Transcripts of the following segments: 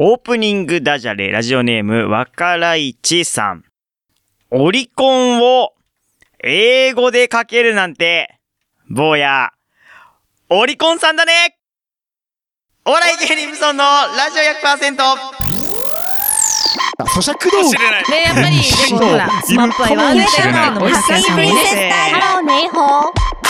オープニングダジャレ、ラジオネーム、わからいちさん。オリコンを英語で書けるなんて、坊や、オリコンさんだねお笑い芸人無尊のラジオ100%咀嚼道具。ね、やっぱり、でもほら、スマップは言われてるっていうのも竹谷さんもね。ハローネイホー。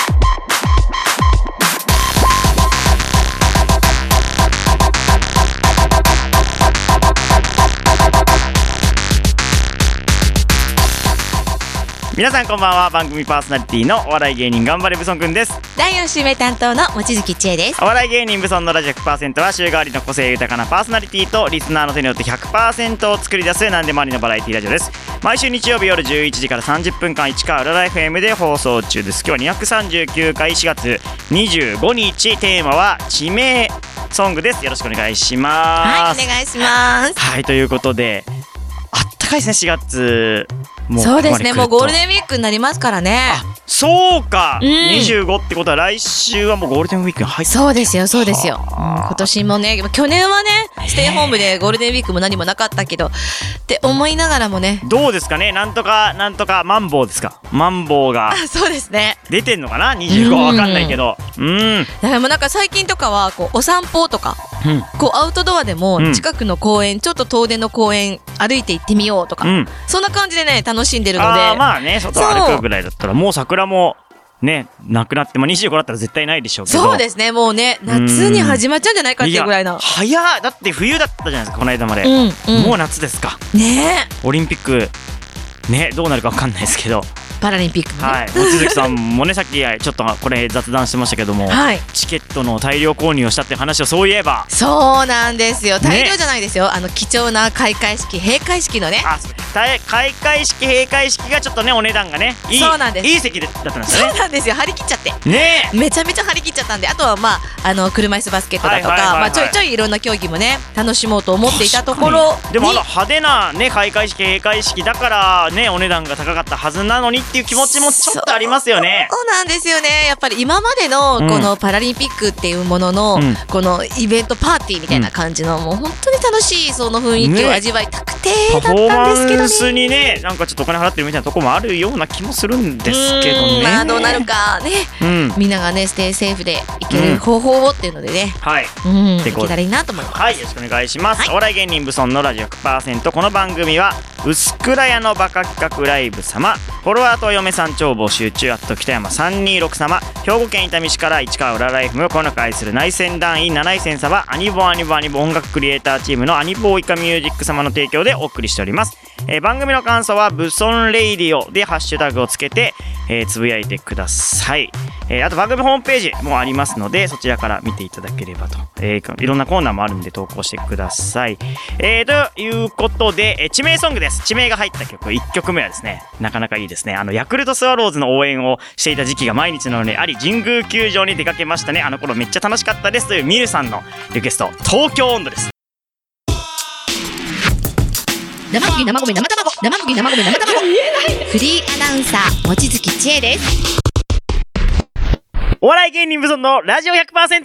皆さんこんばんは、番組パーソナリティのお笑い芸人頑張れブソンくんです。第4週目担当の望月千恵です。お笑い芸人ブソンのラジオ100%は週替わりの個性豊かなパーソナリティとリスナーの手によって100%を作り出す何でもありのバラエティラジオです毎週日曜日夜11時から30分間市川裏ライフ M で放送中です今日は239回4月25日テーマは地名ソングですよろしくお願いしますはい、お願いします。はいということであったかいですね4月。もそうですね、もうゴールンデンウィークになりますからね。あそうか、うん。25ってことは来週はもうゴールデンウィークに入ってそうですよ、そうですよ。今年もね、去年はね、ステイホームでゴールデンウィークも何もなかったけど、って思いながらもね。どうですかね？なんとかなんとかマンボウですか？マンボウがあ、そうですね。出てんのかな？25うん。わかんないけど。うん。だからもうなんか最近とかは、こう、お散歩とか、うん。こう、アウトドアでもうん。近くの公園、ちょっと遠出の公園歩いて行ってみようとか、うん。そんな感じでね、楽しんでるので。まあね外歩くぐらいだったらもう桜もねなくなってまあ25だったら絶対ないでしょうけど。そうですね、もうね、夏に始まっちゃうんじゃないかっていうぐらいの。早いだって冬だったじゃないですかこの間まで、うん、うん。もう夏ですか。ね。オリンピックねどうなるかわかんないですけどパラリンピックもね。はい望月さんもねさっきちょっとこれ雑談してましたけども、はい。チケットの大量購入をしたって話をそういえばそうなんですよ。大量じゃないですよ。あの貴重な開会式、閉会式のね。開会式閉会式がちょっとねお値段がねいいそうなんですいい席でだったんですそうなんですよ。張り切っちゃって。ねめちゃめちゃ張り切っちゃったんで、あとはまあ、あの、車椅子バスケットだとか、はいはいはいはいまあ、ちょいちょいいろんな競技もね、楽しもうと思っていたところに。でもあの派手なね開会式閉会式だからねお値段が高かったはずなのにっていう気持ちもちょっとありますよね。そうなんですよね。やっぱり今までのうん。このパラリンピックっていうものの、うん。このイベントパーティーみたいな感じの、もう本当に楽しいその雰囲気をね。味わいたくてパだったフォーマんですけどね。ンスにねなんかちょっとお金払ってるみたいなところもあるような気もするんですけどね。まあどうなるかね。うん。みんながね、ステイセーフでいけうん。る方法をっていうのでね、はい。うん、いけたらいいなと思います。はいよろしくお願いします、はい。お笑い芸人ブソンのラジオ100%この番組は薄倉屋のバカ企画ライブ様。フォロワーと嫁さん超募集中あと北山326様兵庫県伊丹市から市川裏ライフをこの中愛する内戦団員7位戦様アニボアニボアニボ音楽クリエイターチームのアニボーイカミュージック様の提供でお送りしております、えー番組の感想はブソンレイディオでハッシュタグをつけて、えーつぶやいてください、えーあと番組ホームページもありますのでそちらから見ていただければと、えーいろんなコーナーもあるんで投稿してください、えーということで、えー地名ソングです。地名が入った曲。1曲目はですねなかなかいいですね。あのヤクルトスワローズの応援をしていた時期が毎日のようにあり神宮球場に出かけましたね。あの頃めっちゃ楽しかったですというミルさんのリクエスト。東京温度です。生麦生米生卵。生麦生米生卵。フリーアナウンサー望月千恵です。お笑い芸人無尊のラジオ100%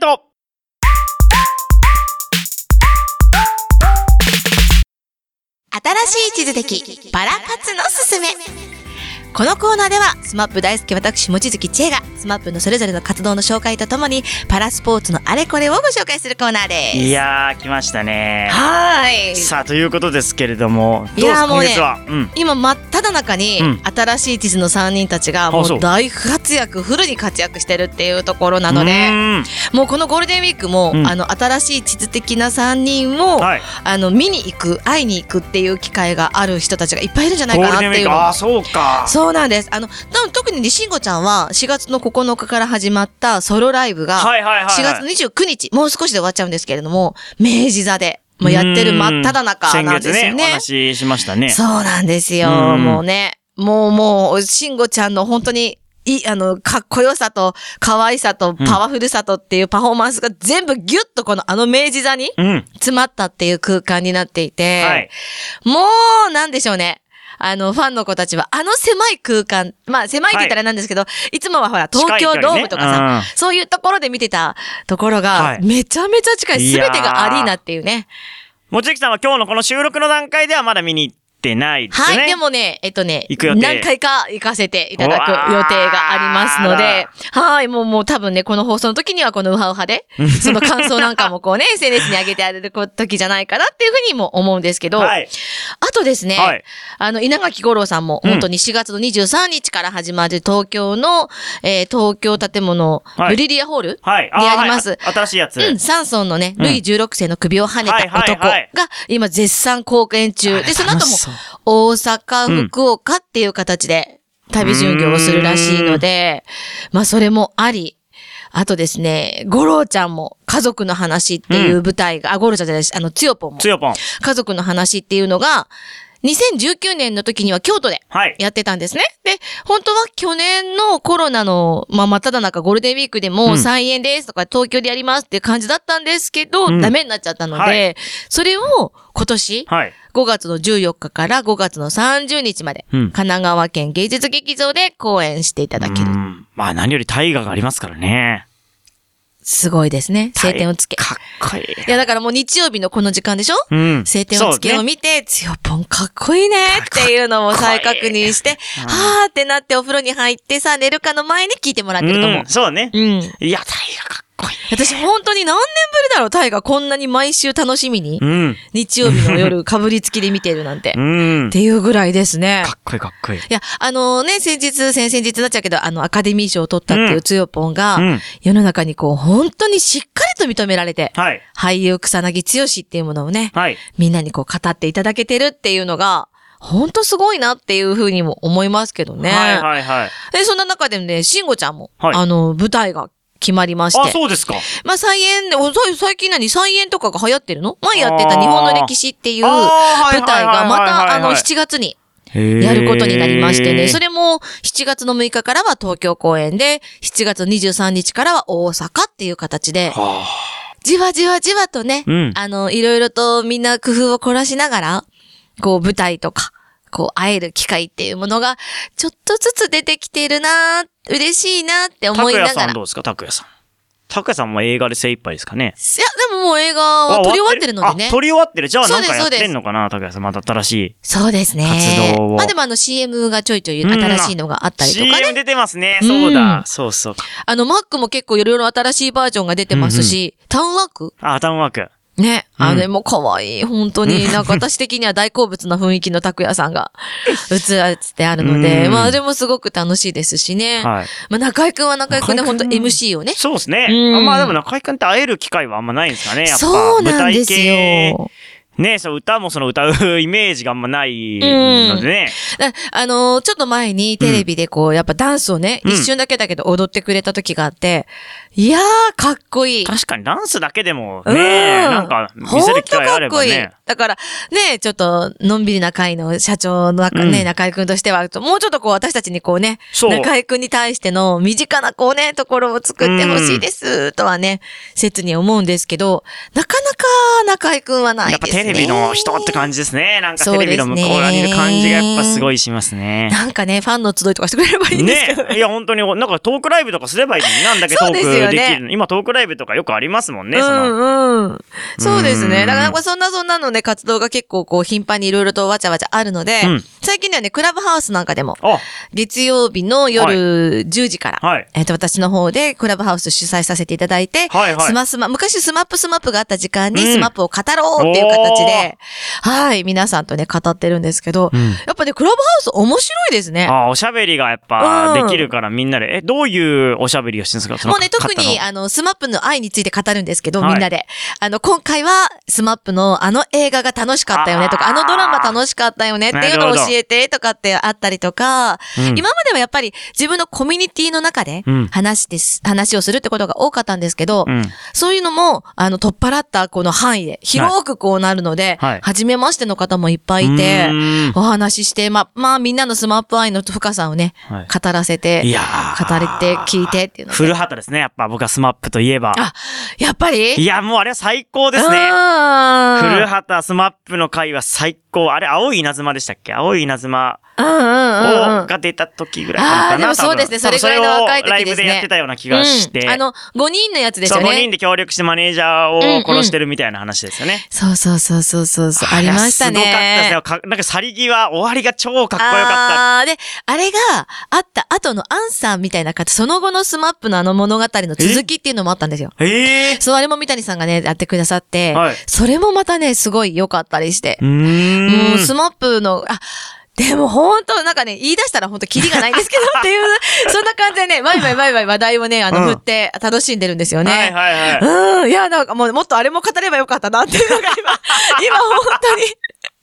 新しい地図的パラ活のすすめこのコーナーでは SMAP大好き私望月千恵が SMAPのそれぞれの活動の紹介とともにパラスポーツのあれこれをご紹介するコーナーです。いやー来ましたね。はーい。さあということですけれどもいどうも今月は、うん。今真っ只中にうん。新しい地図の3人たちがもう。う大活躍フルに活躍してるっていうところなのうでもうこのゴールデンウィークも、うん。あの新しい地図的な3人を、はい。あの見に行く会いに行くっていう機会がある人たちがいっぱいいるんじゃないかなっていう。のルデンウィーク？ああそうか。そうなんです。あの、特にね、しんごちゃんは4月の9日から始まったソロライブが、はいはいはい、はい、4月29日、もう少しで終わっちゃうんですけれども、明治座で、もうやってる真っ只中なんですよね。先月ねお話ししましたねそうなんですよ。うんもうね、もうもう、しんごちゃんの本当に、いい、あの、かっこよさと、可愛さと、パワフルさとっていうパフォーマンスが全部ギュッとこのあの明治座にうん詰まったっていう空間になっていて、はいもう、なんでしょうね。あの、ファンの子たちは、あの狭い空間、まあ狭いって言ったらなんですけど、い、つもはほら、東京ドームとかさ、ね。そういうところで見てたところが、はい。めちゃめちゃ近い、すべてがアリーナっていうね。もちゆきさんは今日のこの収録の段階ではまだ見に行ってないですね。はい、でもね、えっとね、何回か行かせていただく予定がありますので、はい、もうもう多分ね、この放送の時にはこのウハウハで、その感想なんかもこうね、SNS に上げてあげる時じゃないかなっていうふうにも思うんですけど、はい。あとですね、はい。あの、稲垣吾郎さんも、うん。本当に4月の23日から始まる東京の、えー東京建物、はい。ブリリアホールはい。であります。はい。新しいやつ。うん、サンソンのね、うん。ルイ16世の首を跳ねた男はいが今絶賛公演中。で、その後も大阪、福岡っていう形で旅巡業をするらしいので、まあそれもあり、あとですね、五郎ちゃんも家族の話っていう舞台が、あ、五郎ちゃんじゃないです、あの、つよぽんも。つよぽん。家族の話っていうのが、2019年の時には京都ではい。やってたんですね。で、本当は去年のコロナの、まあ、真っ只中ゴールデンウィークでうもん再演ですとか東京でやりますっていう感じだったんですけど、うんダメになっちゃったので、はいそれを今年はい。5月の14日から5月の30日まで、うん神奈川県芸術劇場で公演していただける。うんまあ何より大河がありますからね。すごいですね。晴天をつけ。かっこいい。いや、だからもう日曜日のこの時間でしょ？うん。晴天をつけを見て、つよぽんかっこいいねっていうのを再確認して、うんはーってなってお風呂に入ってさ、寝るかの前に聞いてもらってると思ううん。そうね。うん。いや、大河か。私本当に何年ぶりだろう、タイがこんなに毎週楽しみに、うん。日曜日の夜かぶりつきで見てるなんて。うっん。ていうぐらいですね。かっこいいかっこいい。いや、あのね、先日、先々日になっちゃうけど、あの、アカデミー賞を取ったっていうつよぽんが、うん世の中にこう、本当にしっかりと認められて、はい。俳優草薙剛っていうものをね、はい。みんなにこう語っていただけてるっていうのが、本当すごいなっていうふうにも思いますけどね。はいはいはい。で、そんな中でね、慎吾ちゃんも、はいあの、舞台が決まりまして。あ、そうですか。まあ、再演で、最近何？再演とかが流行ってるの？前やってた日本の歴史っていう舞台がまた、あの、7月にややることになりましてね。それ。れも、7月の6日からは東京公演で、7月23日からは大阪っていう形で、はじわじわじわとね、うんあの、いろいろとみんな工夫を凝らしながら、こう、舞台とか、こう、会える機会っていうものが、ちょっとずつ出てきてるな嬉しいなってあ。思拓いながら。也さんどうですか？拓也さん。拓也さんも映画で精一杯ですかね？いや、でももう映画は撮り終わってるのでねあ、。撮り終わってる。じゃあなんかやってんのかな拓也さん。また新しい。そうですね。活動をまあでもあの CM がちょいちょいうん新しいのがあったりとか CM ね。出てますね。うんそうだ。そうそう。あの Mac も結構いろいろ新しいバージョンが出てますし、タウンワークあ、タウンワーク。ね。うんあれも可愛い。本当に。なんか私的には大好物な雰囲気の拓也さんが映ってあるので、うんまあでもすごく楽しいですしね。はい。まあ中井くんは中井くんで本当 MC をね。そうですね。まあでも中井くんって会える機会はあんまないんですかね。やっぱ。そうなんです舞台系よ。ねそう、歌もその歌う イメージがあんまないのでね。だあのーちょっと前にテレビでこう、やっぱダンスをね、うん一瞬だけだけど踊ってくれた時があって、いやー、かっこいい。確かにダンスだけでもうんね、なんか見せる機会あればほんとかっこいいね。だから、ね、ちょっと、のんびりな会の社長の中、ね、うん中井くんとしては、もうちょっとこう、私たちにこうね、そう中井くんに対しての身近なこうね、ところを作ってほしいです、とはね、切に思うんですけど、なかなか中井くんはないですね。テレビの人って感じですね。なんかテレビの向こう側にいる感じがやっぱすごいしますね。なんかね、ファンの集いとかしてくれればいいんですけどねいや、本当に、なんかトークライブとかすればいいのに、なんだけ トークできるの。今トークライブとかよくありますもんね、うその。んうん。そうですね。うんだからなんかそんなそんなのね、活動が結構こう頻繁にいろいろとわちゃわちゃあるので、うん最近ではね、クラブハウスなんかでも、あ、月曜日の夜10時から、はい。えっ、と、私の方でクラブハウス主催させていただいて、はいはいスマスマ、昔 SMAP SMAPがあった時間にうん SMAPを語ろうっていう形で、はい、皆さんとね、語ってるんですけど、うん。やっぱね、クラブハウス面白いですね。あ、おしゃべりがやっぱうん。できるからみんなで。え、どういうおしゃべりをしてるんですか？そのもうね、特に、あの、SMAPの愛について語るんですけど、はい。みんなで。あの、今回は、 SMAPのあの映画が楽しかったよねとか、あのドラマ楽しかったよねっていうのを教えてとかってあったりとか、うん。今まではやっぱり自分のコミュニティの中でうん。話してす、話をするってことが多かったんですけど、うん。そういうのも、あの、取っ払ったこの範囲で、広くこうなるので、はい初めましての方もいっぱいいてお話しして、ま、まあみんなの SMAP愛の深さをね、はい語らせて、いやー語れて、聞いてっていうので。古畑ですね。やっぱ僕はスマップといえば。あ、やっぱり？いや、もうあれは最高ですね。ね。古畑スマップの回は最高。あれ、青い稲妻でしたっけ？青い稲妻うんうんうんうんうん。をが出た時ぐらいかなでもそうですねそれぐらいの若い時ですねライブでやってたような気がして。うんあの、5人のやつですそう、よ5人ね。で協力してマネージャーを殺してるみたいな話ですよね。そうそうそうそうそうそう。ありましたね。すごかったですよか。なんか去り際、終わりが超かっこよかった。あーで、あれがあった後のアンサーみたいな形、その後のスマップのあの物語の続きっていうのもあったんですよ。ええそう、あれも三谷さんがね、やってくださって、はいそれもまたね、すごい良かったりしてー。。うーん。もうスマップの、あ、でも本当なんかね、言い出したら本当キリがないんですけどっていう、そんな感じでね、ワイワイワイワイ話題をね、あの、うん振って楽しんでるんですよね。はいはいはい。うん。いや、なんかもうもっとあれも語ればよかったなっていうのが今、今本当に。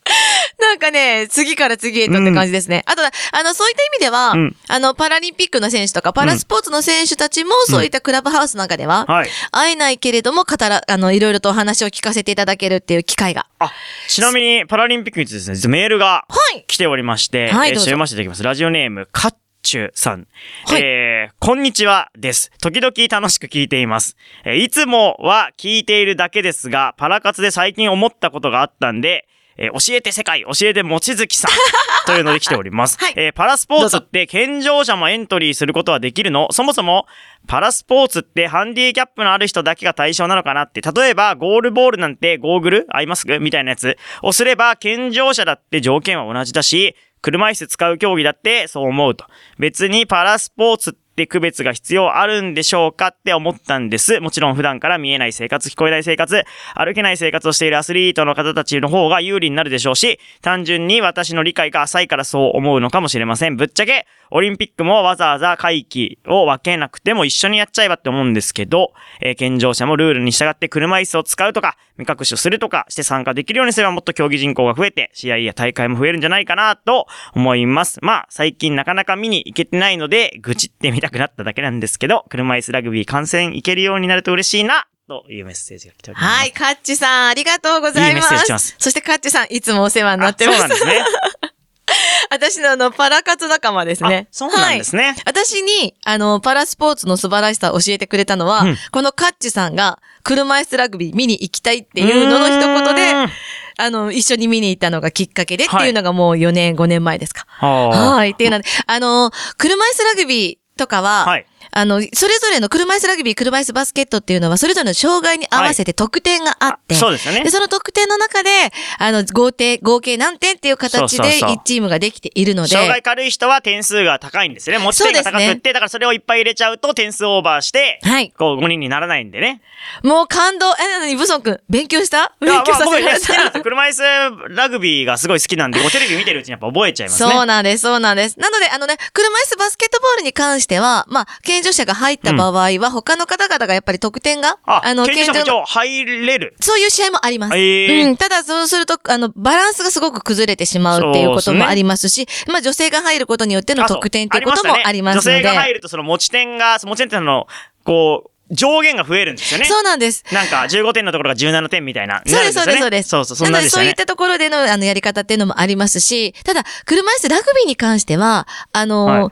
なんかね、次から次へとって感じですね。あと、あの、そういった意味では、うんあの、パラリンピックの選手とか、パラスポーツの選手たちも、そういったクラブハウスなんかでは、はい。会えないけれども、語ら、あの、いろいろとお話を聞かせていただけるっていう機会が。あ、ちなみに、パラリンピックについてですね、メールがはい。来ておりまして、はいえー読ませていただきます。ラジオネーム、カッチュさん。はいえー、こんにちはです。時々楽しく聞いています。えーいつもは聞いているだけですが、パラ活で最近思ったことがあったんで、えー教えて世界、教えて望月さん。というので来ております。はいえーパラスポーツって健常者もエントリーすることはできるの？そもそも、パラスポーツってハンディキャップのある人だけが対象なのかなって、例えばゴールボールなんてゴーグル？アイマスクみたいなやつをすれば健常者だって条件は同じだし、車椅子使う競技だってそう思うと。別にパラスポーツって区別が必要あるんでしょうかって思ったんです。もちろん普段から見えない生活、聞こえない生活、歩けない生活をしているアスリートの方たちの方が有利になるでしょうし、単純に私の理解が浅いからそう思うのかもしれません。ぶっちゃけ、オリンピックもわざわざ会期を分けなくても一緒にやっちゃえばって思うんですけど、えー健常者もルールに従って車椅子を使うとか、目隠しをするとかして参加できるようにすればもっと競技人口が増えて、試合や大会も増えるんじゃないかなと思います。まあ、最近なかなか見に行けてないので、愚痴ってみたくなっただけなんですけど、車椅子ラグビー観戦行けるようになると嬉しいな、というメッセージが来ております。はい、カッチさん、ありがとうございます。いいメッセージしますそしてカッチさん、いつもお世話になってます。あそうなんですね。私のあの、パラ活仲間ですねあ。そうなんですね。私に、あの、パラスポーツの素晴らしさを教えてくれたのは、うんこのカッチさんが、車椅子ラグビー見に行きたいっていうのの一言であの、一緒に見に行ったのがきっかけでっていうのがもう4年、5年前ですか。ははい。っていうので、あの、車椅子ラグビーとかは、はい。あの、それぞれの車椅子ラグビー、車椅子バスケットっていうのは、それぞれの障害に合わせて得点があって、あそうですよねで、その得点の中で、あの、合計、合計何点っていう形でそうそうそう1チームができているので、障害軽い人は点数が高いんですよね。持ち点が高くって、ねだからそれをいっぱい入れちゃうと点数オーバーして、はい。こう5人にならないんでね。もう感動。え、なのに、ブソン君、勉強した？勉強さまあ僕ねせられた。好きなんですよ。車椅子ラグビーがすごい好きなんで、テレビ見てるうちにやっぱ覚えちゃいますね。そうなんです、そうなんです。なので、あのね、車椅子バスケットボールに関しては、まあ、健常者が入った場合は、他の方々がやっぱり得点が、あ、の、健常者入れる。そういう試合もあります。へーうん。ただ、そうすると、あの、バランスがすごく崩れてしまうっていうこともありますし、まあ、女性が入ることによっての得点っていうこともありますので。女性が入るとその持ち点が、持ち点ってのの、こう、上限が増えるんですよね。そうなんです。なんか15点のところが17点みたいな。そうです、そうです、そうです。そうそう、そんなので、ね。そういったところでの、あの、やり方っていうのもありますし、ただ、車椅子ラグビーに関しては、あの、はい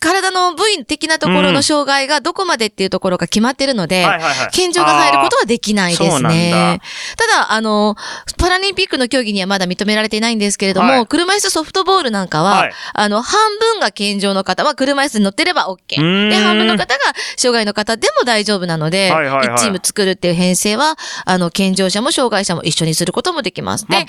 体の部位的なところの障害がどこまでっていうところが決まってるので、健常が入ることはできないですねだ。ただ、あの、パラリンピックの競技にはまだ認められていないんですけれども、はい車椅子ソフトボールなんかは、はいあの、半分が健常の方は車椅子に乗ってれば OK。で、半分の方が障害の方でも大丈夫なので、はいはいはい1チーム作るっていう編成は、あの、健常者も障害者も一緒にすることもできます。で、まはい。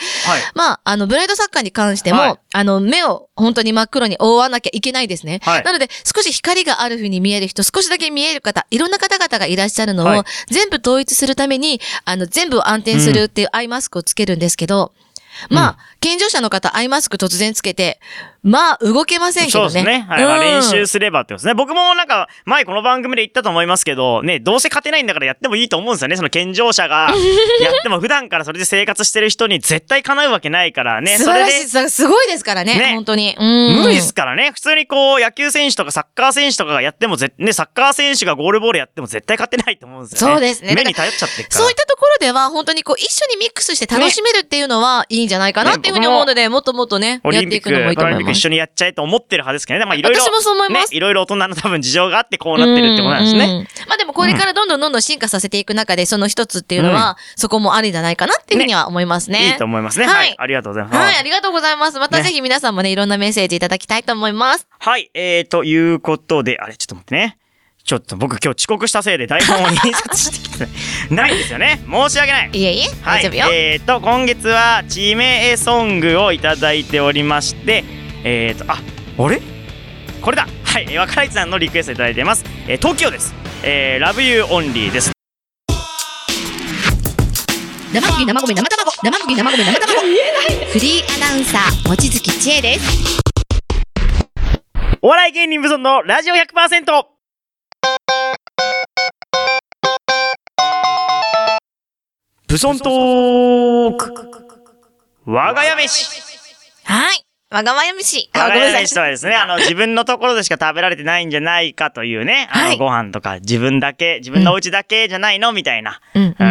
まあ、あの、ブラインドサッカーに関しても、はいあの、目を本当に真っ黒に覆わなきゃいけないですね。はいなので、少し光がある風に見える人、少しだけ見える方、いろんな方々がいらっしゃるのを、はい。全部統一するために、あの、全部を安定するっていうアイマスクをつけるんですけど、まあ、健常者の方、アイマスク突然つけて、まあ、動けませんけどね。そうですね。はい。まあうん練習すればってことですね。僕もなんか、前この番組で言ったと思いますけど、ね、どうせ勝てないんだからやってもいいと思うんですよね。その健常者が、やっても普段からそれで生活してる人に絶対叶うわけないからね。素それで晴らしい。すすごいですからね。ね本当に。うん。無理ですからね。普通にこう、野球選手とかサッカー選手とかがやってもぜ、ね、サッカー選手がゴールボールやっても絶対勝てないと思うんですよね。そうですね目に頼っちゃってるから。そういったところでは、本当にこう、一緒にミックスして楽しめるっていうのは、いいんじゃないかなっていうふうに思うので、もっともっとね、やっていくのもいいとパラリンピック思います。一緒にやっちゃえと思ってる派ですけどね。まあいろいろ。私もそう思いますね、いろいろ大人の 多分事情があってこうなってるってことなんですね。まあでもこれからどんどんどんどん進化させていく中で、その一つっていうのは、そこもありじゃないかなっていうふうには思いますね。いいと思いますね。はいはい。ありがとうございます。はい、ありがとうございます。またねぜひ皆さんもね、いろんなメッセージいただきたいと思います。はい、えー、ということで、あれ、ちょっと待ってね。ちょっと僕今日遅刻したせいで台本を印刷してきてないんですよね。申し訳ない。いえいえ、はい大丈夫よ。、えー、と、今月は地名ソングをいただいておりまして、えー、と、あ、あれ？これだはい、えー若市さんのリクエストいただいてます。えー、東京です。えー、Love You Only です。生麦生米生卵生麦生米生卵フリーアナウンサー、望月千恵です。お笑い芸人無尊のラジオ 100%! ブソントーク我が家飯はい。わがまや飯。あ、我が家ごめんなさい。飯とはですね、あの、自分のところでしか食べられてないんじゃないかというね、あの、はいご飯とか自分だけ、自分のお家だけじゃないのみたいな、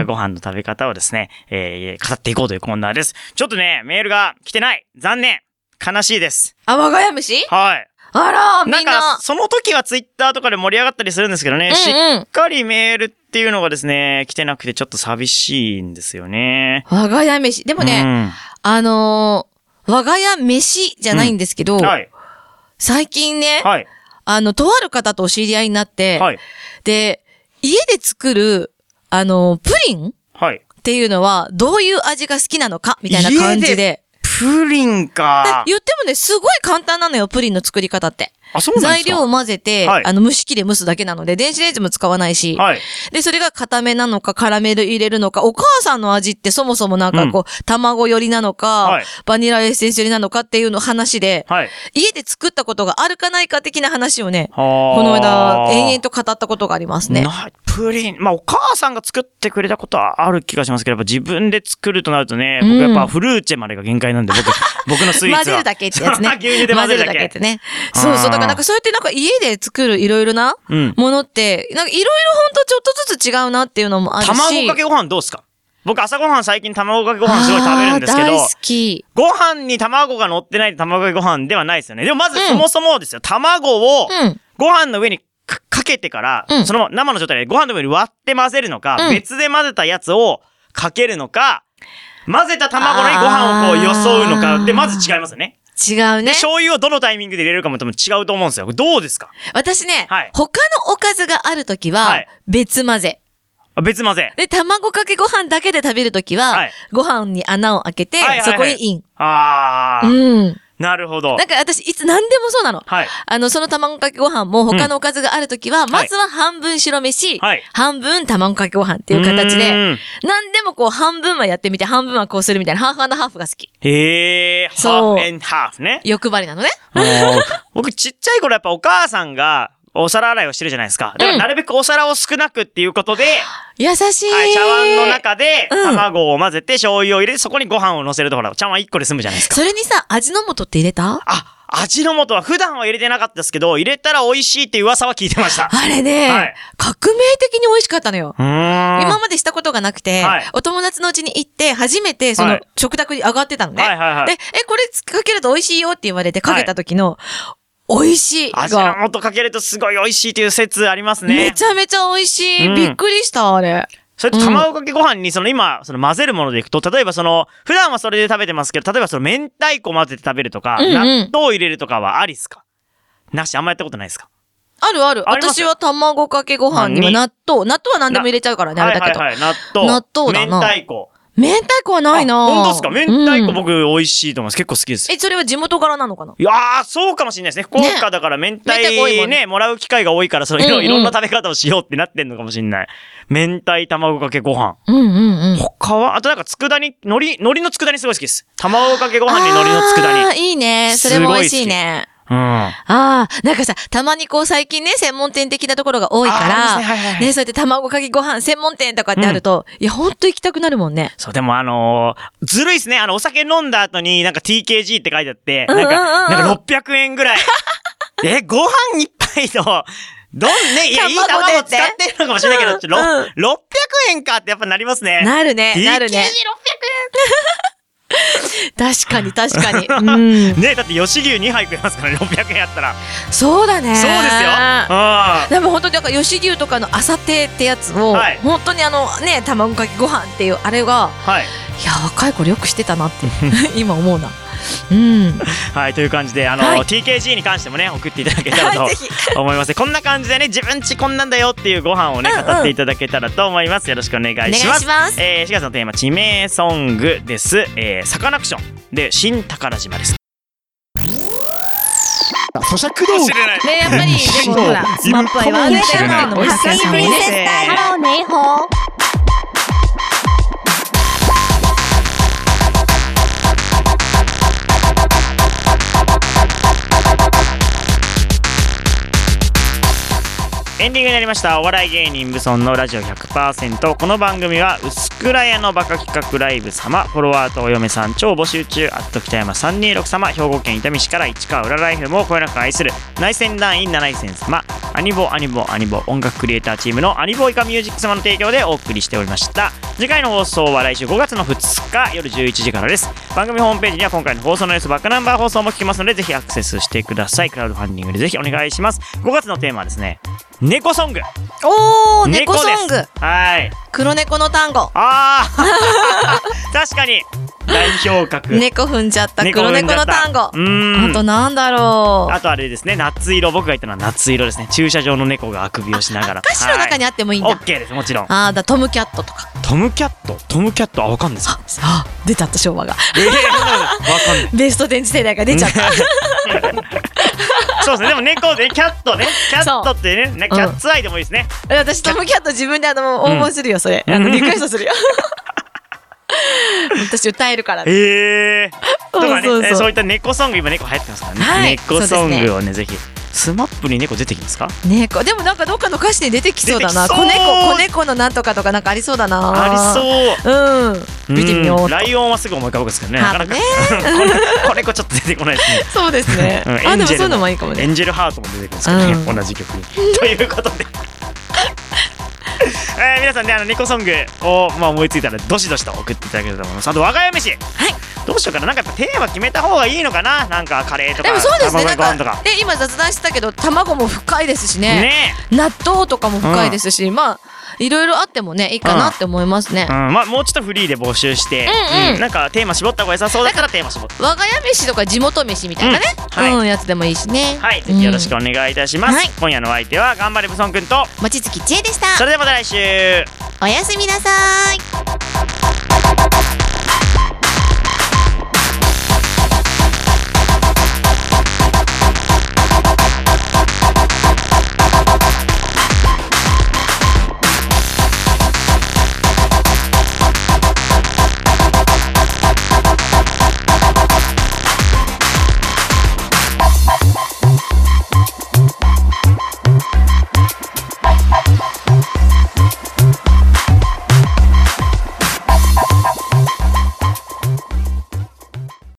ご飯の食べ方をですね、えー語っていこうというコーナーです。ちょっとね、メールが来てない残念悲しいです。あ、我が家飯？はい。あら、みなんんな。か、その時はツイッターとかで盛り上がったりするんですけどね、しうんうんっかりメールっていうのがですね、来てなくてちょっと寂しいんですよね。我が家飯。でもね、あのー我が家飯じゃないんですけど、うん、はい。最近ね、はい。あの、とある方とお知り合いになって、はい。で、家で作る、あの、プリンはい。っていうのは、どういう味が好きなのかみたいな感じ家で。プリンか。言ってもね、すごい簡単なのよ、プリンの作り方って。あ、そうなんですか？材料を混ぜて、はいあの、蒸し器で蒸すだけなので、電子レンジも使わないし、はい。で、それが固めなのか、カラメル入れるのか、お母さんの味ってそもそもなんかこう、卵寄りなのか、はいバニラエッセンス寄りなのかっていうの話で、はい。家で作ったことがあるかないか的な話をね、ここの間、延々と語ったことがありますね。なプリン。まあ、お母さんが作ってくれたことはある気がしますけど、やっぱ自分で作るとなるとね、僕やっぱフルーチェまでが限界なんで、僕、僕のスイーツは。混ぜるだけってやつね。牛乳で混ぜるだけ。ってね。そうそう。だからなんかそうやってなんか家で作るいろいろなうん。ものって、なんかいろいろほんとちょっとずつ違うなっていうのもあるし。卵かけご飯どうすか？僕朝ごはん最近卵かけご飯すごい食べるんですけどあー大、好き。ご飯に卵が乗ってない卵かけご飯ではないですよね。でもまずうんそもそもですよ、卵をうん。ご飯の上にかかけてから、うんその生の状態でご飯の上に割って混ぜるのか、うん別で混ぜたやつをかけるのか、混ぜた卵にご飯をこうよそうのか、で、まず違いますよね。違うねで、。醤油をどのタイミングで入れるかも多分違うと思うんですよ。どうですか？私ね、はい他のおかずがあるときは、はい別混ぜ。あ別混ぜ。で、卵かけご飯だけで食べるときは、はいご飯に穴を開けて、はいはいはいそこにイン。あー、うん。なるほどだ。から私、いつ何でもそうなの。はい。あの、その卵かけご飯も他のおかずがあるときは、まずは半分白飯、はい半分卵かけご飯っていう形うで、ーん何でもこう半分はやってみて、半分はこうするみたいな、ハーフハーフが好き。へー、ハそうーフハーフね。欲張りなのね。僕ちっちゃい頃やっぱお母さんがお皿洗いをしてるじゃないですか。だからなるべくお皿を少なくっていうことで、優しい。はい、茶碗の中でうん卵を混ぜて醤油を入れてそこにご飯を乗せるとほら、茶碗1個で済むじゃないですか。それにさ、味の素って入れた？あ、味の素は普段は入れてなかったですけど、入れたら美味しいって噂は聞いてました。あれね、はい革命的に美味しかったのよ。今までしたことがなくて、はいお友達の家に行って、初めてそのはい食卓に上がってたのね。で、え、これかけると美味しいよって言われてかけた時の、美味しい味のが、素かけるとすごい美味しいという説ありますね。めちゃめちゃ美味しい。うんびっくりした、あれ。それと卵かけご飯にその今、その混ぜるものでいくと、例えばその、普段はそれで食べてますけど、例えばその明太子混ぜて食べるとか、うんうん納豆を入れるとかはありっすか？なし、あんまやったことないですか？あるある。あ私は卵かけご飯にはに納豆。納豆は何でも入れちゃうからね、あれだけど。はいはいはい、納豆。納豆だな明太子。明太子はないなあ本当ですか？明太子うん僕美味しいと思います。結構好きです。え、それは地元柄なのかな？いやー、そうかもしれないですね。福岡だから明太ねね、もらう機会が多いから、そのいろ,、いろんな食べ方をしようってなってんのかもしれない。明太卵かけご飯。うんうんうん。他は？あとなんか佃煮、海苔、海苔の佃煮すごい好きです。卵かけご飯に海苔の佃煮。いいね。それも美味しいね。うん。ああ、なんかさ、たまにこう最近ね、専門店的なところが多いから、ねはいはいはいね、そうやって卵かけご飯専門店とかってあると、いや、ほんと行きたくなるもんね。そう、でもあのーずるいっすね。あの、お酒飲んだ後になんか TKG って書いてあって、うんうんうんなんか、なんか600円ぐらい。え、ご飯一杯の、どんね、いや、いい卵使ってるのかもしれないけど、うん600円かってやっぱなりますね。なるね、なる TKG600 ね。確かに、確かに。うん。円ねだって吉牛2杯食えますからね、600円やったら。そうだね。そうですよ。うん。でも本当になんか吉牛とかの朝亭ってやつを、はい本当にあのね卵かけご飯っていうあれがはい。いや若い頃よくしてたなって 今思うなうんはい、という感じで、あの、はい TKG に関してもね、送っていただけたらと思います。こんな感じでね、自分ちこんなんだよっていうご飯をね、うんうん語っていただけたらと思います。よろしくお願いします。しますえー、4月のテーマ、地名ソングです。えー、サカナクションで、新宝島です。咀嚼道具。ねやっぱりでもほら スマップは言われてるのも発見さんもねハローネイホー。エンディングになりました。お笑い芸人ブソンのラジオ100%この番組は薄倉屋のバカ企画ライブ様。フォロワーとお嫁さん超募集中。アット北山326様。兵庫県伊丹市から市川浦ライフもこよなく愛する。内戦団員七井戦様。アニボアニボアニボ。音楽クリエイターチームのアニボイカミュージック様の提供でお送りしておりました。次回の放送は来週5月の2日。夜11時からです。番組ホームページには今回の放送の様子バックナンバー放送も聞けますのでぜひアクセスしてください。クラウドファンディングでぜひお願いします。5月のテーマはですね猫ソング。おー猫ソング。はい。黒猫の単語。ああ 確かに。代表格。猫踏んじゃった黒猫の単語。うーん。あとなんだろう。あとあれですね。夏色。僕が言ったのは夏色ですね。駐車場の猫があくびをしながら。歌詞の中にあってもいいんだ、オッケーですもちろん。あーだトムキャットとか。トムキャット？トムキャット？あわかんないです。かあ出ちゃった昭和が。ええわかんない。ベスト電池世代が出ちゃった そうですね。でも猫でキャットね。キャットってねキャッツアイでもいいですね。私トムキャット自分であの応募するよそれ、あのリクエストするよ。私歌えるから。ねへえとかねそうそう。そうえそういった猫ソング今猫流行ってますからね、はい。猫ソングをね。ぜひスマップに猫出てきますか？猫。でもなんかどっかの歌詞に出てきそうだな。子猫子猫のなんとかとかなんかありそうだな。ありそう。うん。見てみよう。ライオンはすぐ思い浮かぶんですけどね。なかなか。ね。これ、これちょっと出てこないですね。そうですね。うん。あでもそういうのもいいかもね。エンジェルハートも出てくるんですけどね、うん。同じ曲に。ということで。えー皆さんね、あの、猫ソングを、まあ、思いついたら、どしどしと送っていただければと思います。あと、我が家飯。はいどうしようかな。なんかテーマ決めた方がいいのかな。なんか、カレーとか、でもそうですねなん卵かけご飯とか。かで今雑談してたけど卵も深いですしねね納豆とかも深いですし、まあいろいろあってもねいいかなって思いますね、うん、まあ、もうちょっとフリーで募集して、うんうん。なんかテーマ絞った方が良さそうだったらテーマ絞って。我が家飯とか地元飯みたいなね、うん。はい。うん、やつでもいいしね。はい、ぜひよろしくうんお願いいたします。はい。今夜のお相手は、頑張れブソンくんと、望月千恵でした。それではまた来週。おやすみなさい